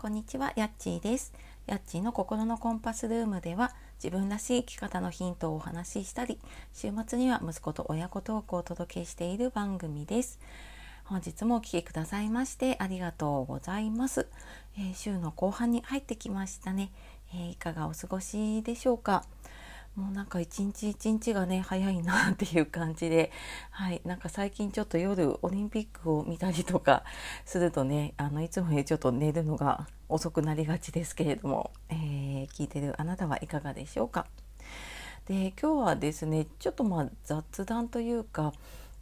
こんにちは、やっちーです。やっちーの心のコンパスルームでは自分らしい生き方のヒントをお話ししたり、週末には息子と親子トークをお届けしている番組です。本日もお聴きくださいましてありがとうございます。えー、週の後半に入ってきましたね、えー、いかがお過ごしでしょうか？もうなんか一日一日がね早いなっていう感じで、はい、なんか最近ちょっと夜オリンピックを見たりとかするとねあのいつもよりちょっと寝るのが遅くなりがちですけれども、えー、聞いてるあなたはいかがでしょうか？で今日はですねちょっとまあ雑談というか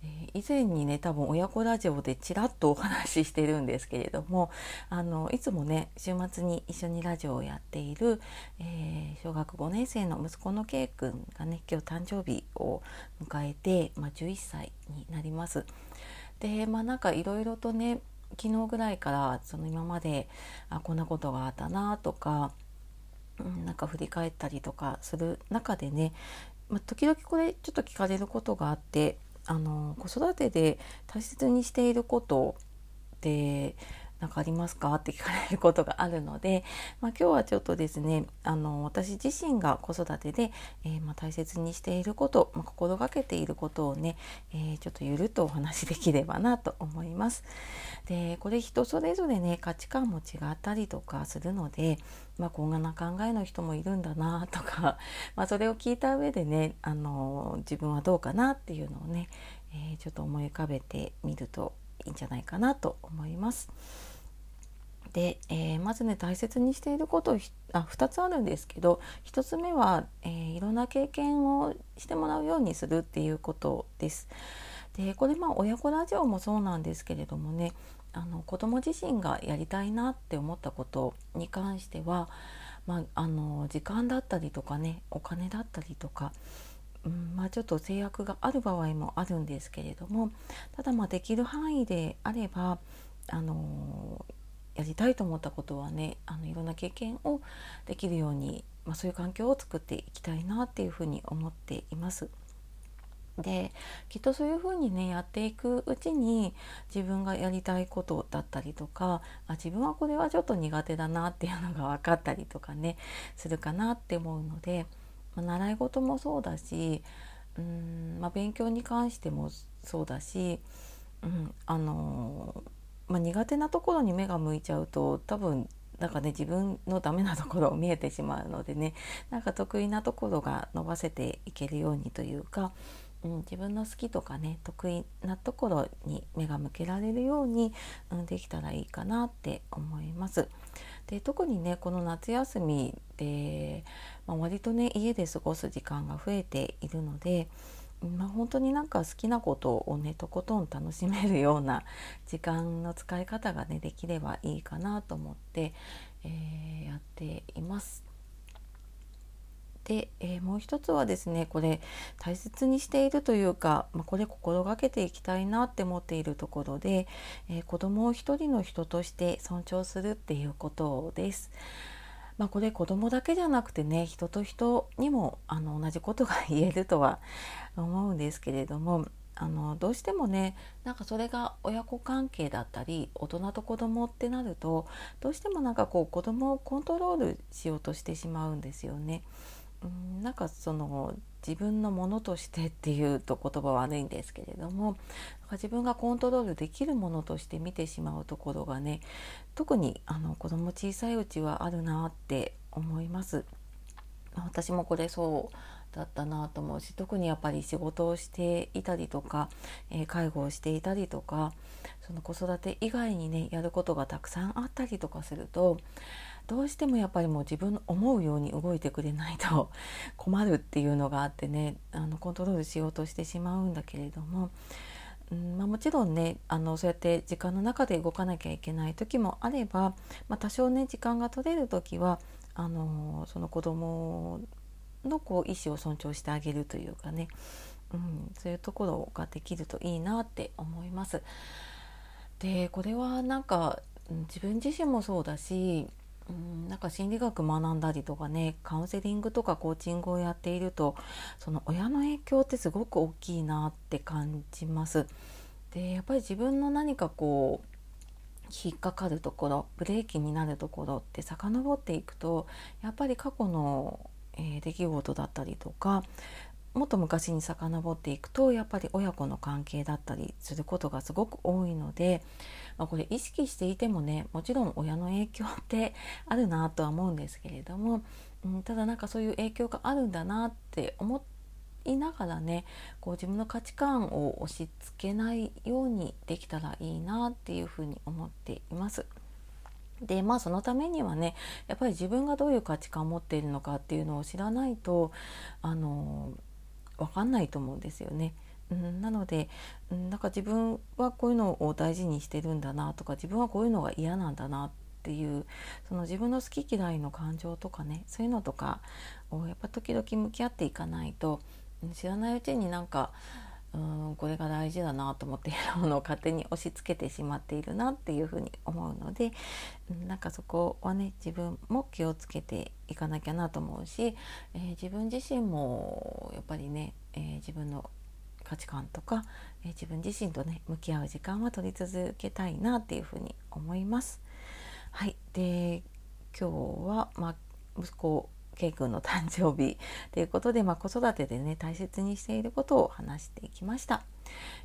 え以前にね多分親子ラジオでちらっとお話ししてるんですけれどもあのいつもね週末に一緒にラジオをやっている、えー、小学5年生の息子の K 君がね今日誕生日を迎えて、まあ、11歳になります。でまあなんかいろいろとね昨日ぐらいからその今まであこんなことがあったなとか、うん、なんか振り返ったりとかする中でね、まあ、時々これちょっと聞かれることがあってあの子育てで大切にしていることで何かありますか？って聞かれることがあるので、まあ、今日はちょっとですねあの私自身が子育てで、えー、まあ、大切にしていること、まあ、心がけていることをね、えー、ちょっとゆるっとお話しできればなと思います。でこれ人それぞれね価値観も違ったりとかするので、まあ、こんな考えの人もいるんだなとか、まあそれを聞いた上でねあの自分はどうかなっていうのをね、えー、ちょっと思い浮かべてみるといいんじゃないかなと思います。で、えー、まずね大切にしていることあ2つあるんですけど1つ目は、えー、いろんな経験をしてもらうようにするっていうことです。でこれまあ親子ラジオもそうなんですけれどもねあの子供自身がやりたいなって思ったことに関しては、まあ、あの時間だったりとかねお金だったりとかうんまあ、ちょっと制約がある場合もあるんですけれどもただまあできる範囲であればあのやりたいと思ったことはねあのいろんな経験をできるように、まあ、そういう環境を作っていきたいなっていうふうに思っています。できっとそういうふうにねやっていくうちに自分がやりたいことだったりとかあ自分はこれはちょっと苦手だなっていうのが分かったりとかねするかなって思うので、まあ、習い事もそうだしうん、まあ、勉強に関してもそうだし、うん、あのまあ、苦手なところに目が向いちゃうと多分なんかね自分のダメなところを見えてしまうのでねなんか得意なところが伸ばせていけるようにというか、うん、自分の好きとかね得意なところに目が向けられるように、うん、できたらいいかなって思います。で特にねこの夏休みで、まあ、割とね家で過ごす時間が増えているので、まあ、本当になんか好きなことをねとことん楽しめるような 時間の使い方がねできればいいかなと思って、えー、やっています。で、えー、もう一つはですねこれ大切にしているというか、まあ、これ心がけていきたいなって思っているところで、えー、子供を一人の人として尊重するっていうことです。まあ、これ子供だけじゃなくてね人と人にもあの同じことが言えるとは思うんですけれどもあのどうしてもねなんかそれが親子関係だったり大人と子供ってなるとどうしてもなんかこう子供をコントロールしようとしてしまうんですよね。うんなんかその自分のものとしてっていうと言葉は悪いんですけれども自分がコントロールできるものとして見てしまうところがね特にあの子供小さいうちはあるなって思います。私もこれそうだったなと思うし特にやっぱり仕事をしていたりとか、えー、介護をしていたりとかその子育て以外にねやることがたくさんあったりとかするとどうしてもやっぱりもう自分の思うように動いてくれないと 困るっていうのがあってねあのコントロールしようとしてしまうんだけれども、うんまあ、もちろんねあのそうやって時間の中で動かなきゃいけない時もあれば、まあ、多少ね時間が取れる時はあのその子供のこう意思を尊重してあげるというかね、うん、そういうところができるといいなって思います。でこれはなんか自分自身もそうだしうんなんか心理学学んだりとかねカウンセリングとかコーチングをやっているとその親の影響ってすごく大きいなって感じます。でやっぱり自分の何かこう引っかかるところブレーキになるところって遡っていくとやっぱり過去の、えー、出来事だったりとかもっと昔に遡っていくとやっぱり親子の関係だったりすることがすごく多いので、まあ、これ意識していてもねもちろん親の影響ってあるなとは思うんですけれども、うん、ただなんかそういう影響があるんだなって思いながらねこう自分の価値観を押し付けないようにできたらいいなっていうふうに思っています。でまあそのためにはねやっぱり自分がどういう価値観を持っているのかっていうのを知らないとあの分かんないと思うんですよね。うん、なので、うん、なんか自分はこういうのを大事にしてるんだなとか自分はこういうのが嫌なんだなっていうその自分の好き嫌いの感情とかねそういうのとかをやっぱ時々向き合っていかないと知らないうちになんかうんこれが大事だなと思っているものを勝手に押し付けてしまっているなっていうふうに思うのでなんかそこはね自分も気をつけていかなきゃなと思うし、えー、自分自身もやっぱりね、えー、自分の価値観とか、えー、自分自身とね向き合う時間は取り続けたいなっていうふうに思います。はい、で今日は、まあ、息子 K 君の誕生日 ということで、まあ、子育てでね大切にしていることを話していきました。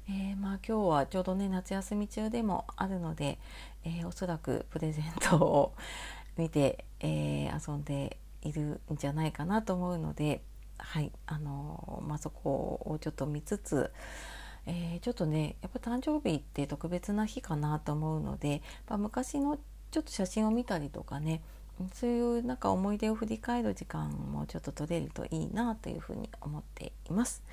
えー、まあ、今日はちょうどね夏休み中でもあるので、えー、おそらくプレゼントを 見て、えー、遊んでいるんじゃないかなと思うので、はいあのまあ、そこをちょっと見つつ、え、ちょっとねやっぱ誕生日って特別な日かなと思うので、まあ、昔のちょっと写真を見たりとかねそういうなんか思い出を振り返る時間もちょっと取れるといいなというふうに思っています。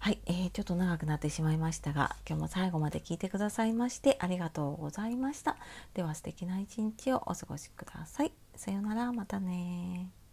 はい、えー、ちょっと長くなってしまいましたが今日も最後まで聞いてくださいましてありがとうございました。では素敵な一日をお過ごしください。さようならまたね